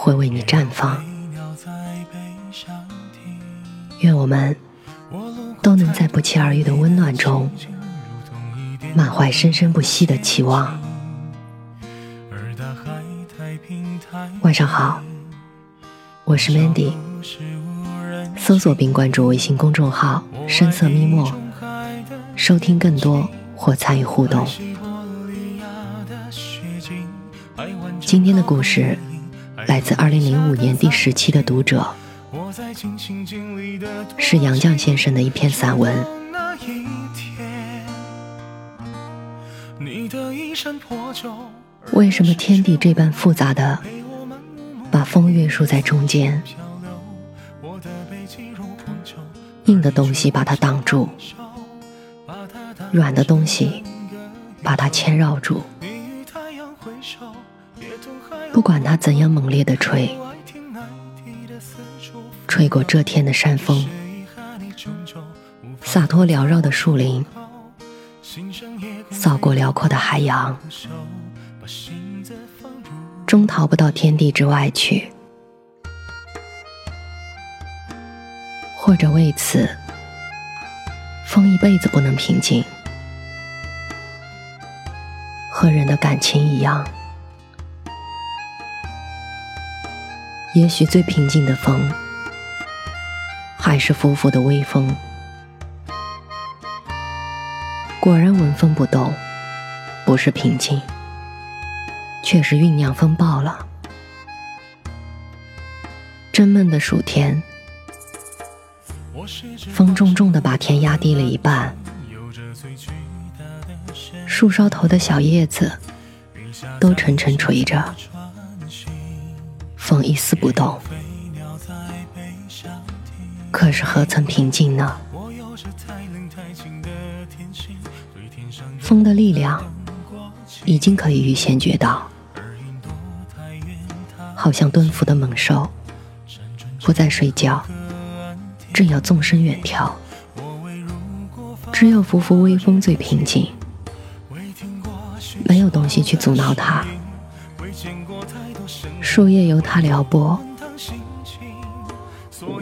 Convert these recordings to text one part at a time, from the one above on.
会为你绽放。愿我们都能在不期而遇的温暖中，满怀生生不息的期望。晚上好，我是 Mandy，搜索并关注微信公众号“深色咪墨”，收听更多或参与互动。今天的故事。来自二零零五年第十期的读者，是杨绛先生的一篇散文。为什么天地这般复杂的，把风约束在中间？硬的东西把它挡住，软的东西把它牵绕住。不管它怎样猛烈的吹，吹过遮天的山峰，洒脱缭绕的树林，扫过辽阔的海洋，终逃不到天地之外去。或者为此，风一辈子不能平静，和人的感情一样。也许最平静的风，还是拂拂的微风。果然纹风不动，不是平静，却是酝酿风暴了。真闷的暑天，风重重的把天压低了一半，树梢头的小叶子都沉沉垂着。风一丝不动，可是何曾平静呢？风的力量已经可以预先觉到，好像蹲伏的猛兽，不再睡觉，正要纵身远跳。只有拂拂微风最平静，没有东西去阻挠它。树叶由它撩拨，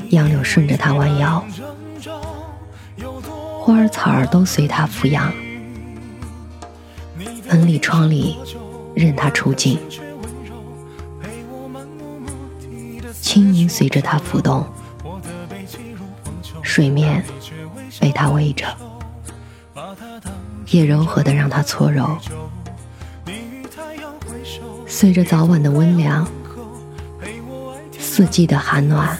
杨柳顺着它弯腰，花儿草儿都随它抚养，门里窗里任它出进，青云随着它浮动，水面被它围着，也柔和的让它搓揉。随着早晚的温凉，四季的寒暖，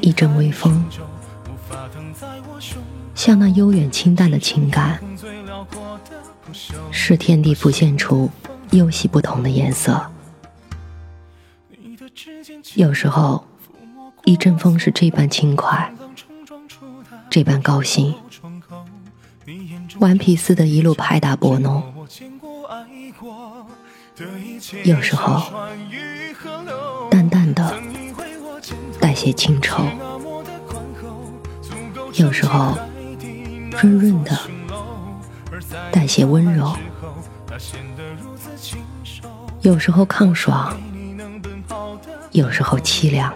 一阵微风，像那悠远清淡的情感，使天地浮现出又喜不同的颜色。有时候，一阵风是这般轻快，这般高兴，顽皮似的，一路拍打拨弄。有时候，淡淡的带些清愁；有时候，润润的带些温柔；有时候抗爽，有时候凄凉。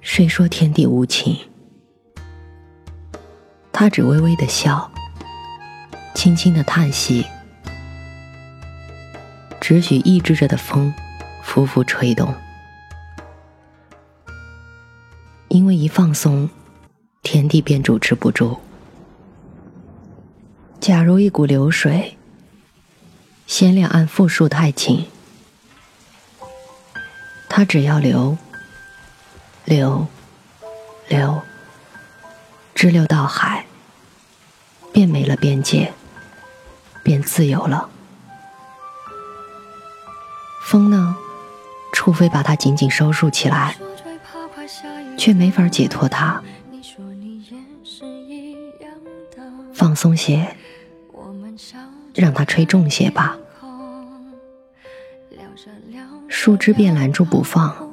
谁说天地无情？他只微微的笑，轻轻的叹息。只许抑制着的风，拂拂吹动。因为一放松，天地便主持不住。假如一股流水，先两岸复数太轻，它只要流，流，流，直流到海，便没了边界，便自由了。风呢，除非把它紧紧收束起来，却没法解脱它。放松些，让它吹重些吧。树枝便拦住不放，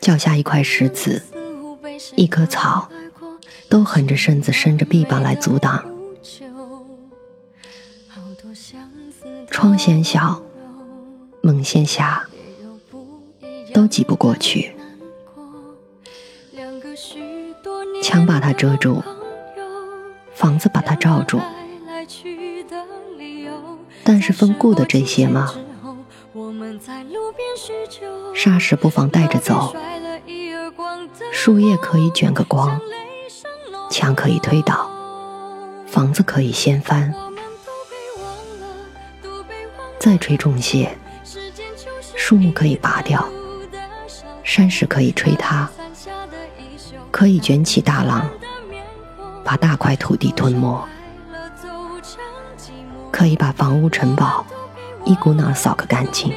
脚下一块石子，一棵草，都横着身子，伸着臂膀来阻挡。窗嫌小，门嫌狭，都挤不过去。墙把它遮住，房子把它罩住，但是分顾的这些吗？霎时不妨带着走，树叶可以卷个光，墙可以推倒，房子可以掀翻，再吹重些，树木可以拔掉，山石可以吹塌，可以卷起大浪，把大块土地吞没，可以把房屋城堡一股脑扫个干净。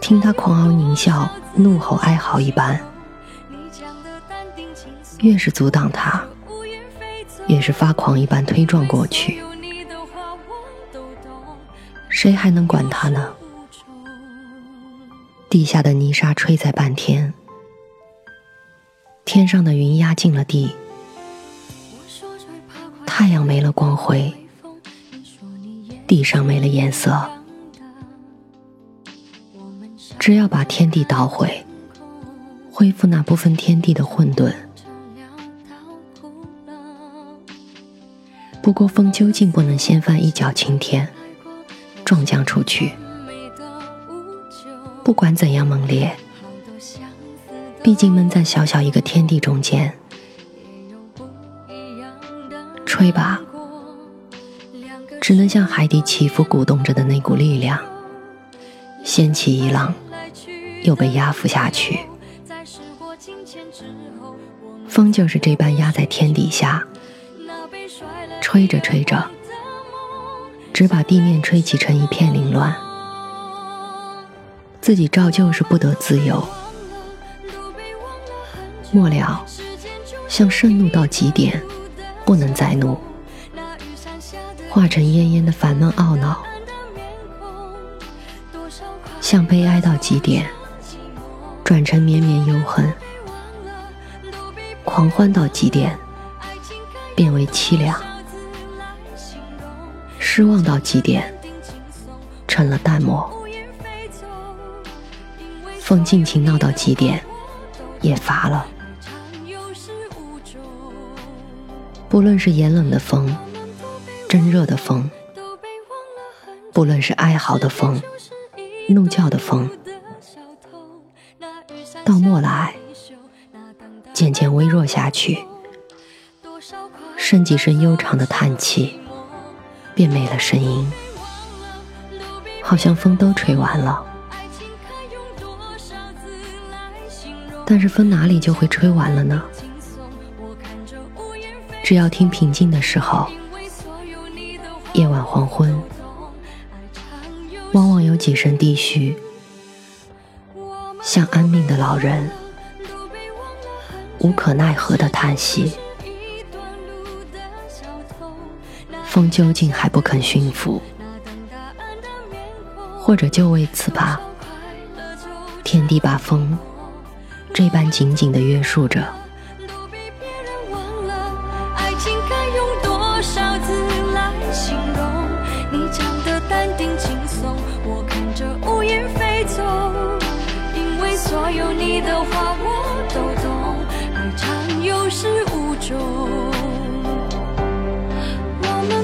听他狂傲狞笑、怒吼哀嚎一般，越是阻挡他，越是发狂一般推撞过去。谁还能管他呢？地下的泥沙吹在半天，天上的云压进了地，太阳没了光辉，地上没了颜色。只要把天地捣毁，恢复那部分天地的混沌。不过风究竟不能掀翻一角青天，撞将出去。不管怎样猛烈，毕竟闷在小小一个天地中间。吹吧，只能像海底起伏鼓动着的那股力量，掀起一浪。又被压服下去，风就是这般压在天底下，吹着吹着，只把地面吹起成一片凌乱，自己照旧是不得自由。末了，像盛怒到极点，不能再怒，化成恹恹的烦闷懊恼，像悲哀到极点。转成绵绵忧恨，狂欢到极点，变为凄凉；失望到极点，成了淡漠。风尽情闹到极点，也乏了。不论是炎冷的风，真热的风，不论是哀嚎的风，怒叫的风。到末来，渐渐微弱下去，剩几声悠长的叹气，便没了声音，好像风都吹完了。但是风哪里就会吹完了呢？只要听平静的时候，夜晚黄昏，往往有几声低嘘。像安命的老人，无可奈何的叹息。风究竟还不肯驯服，或者就为此吧？天地把风这般紧紧的约束着。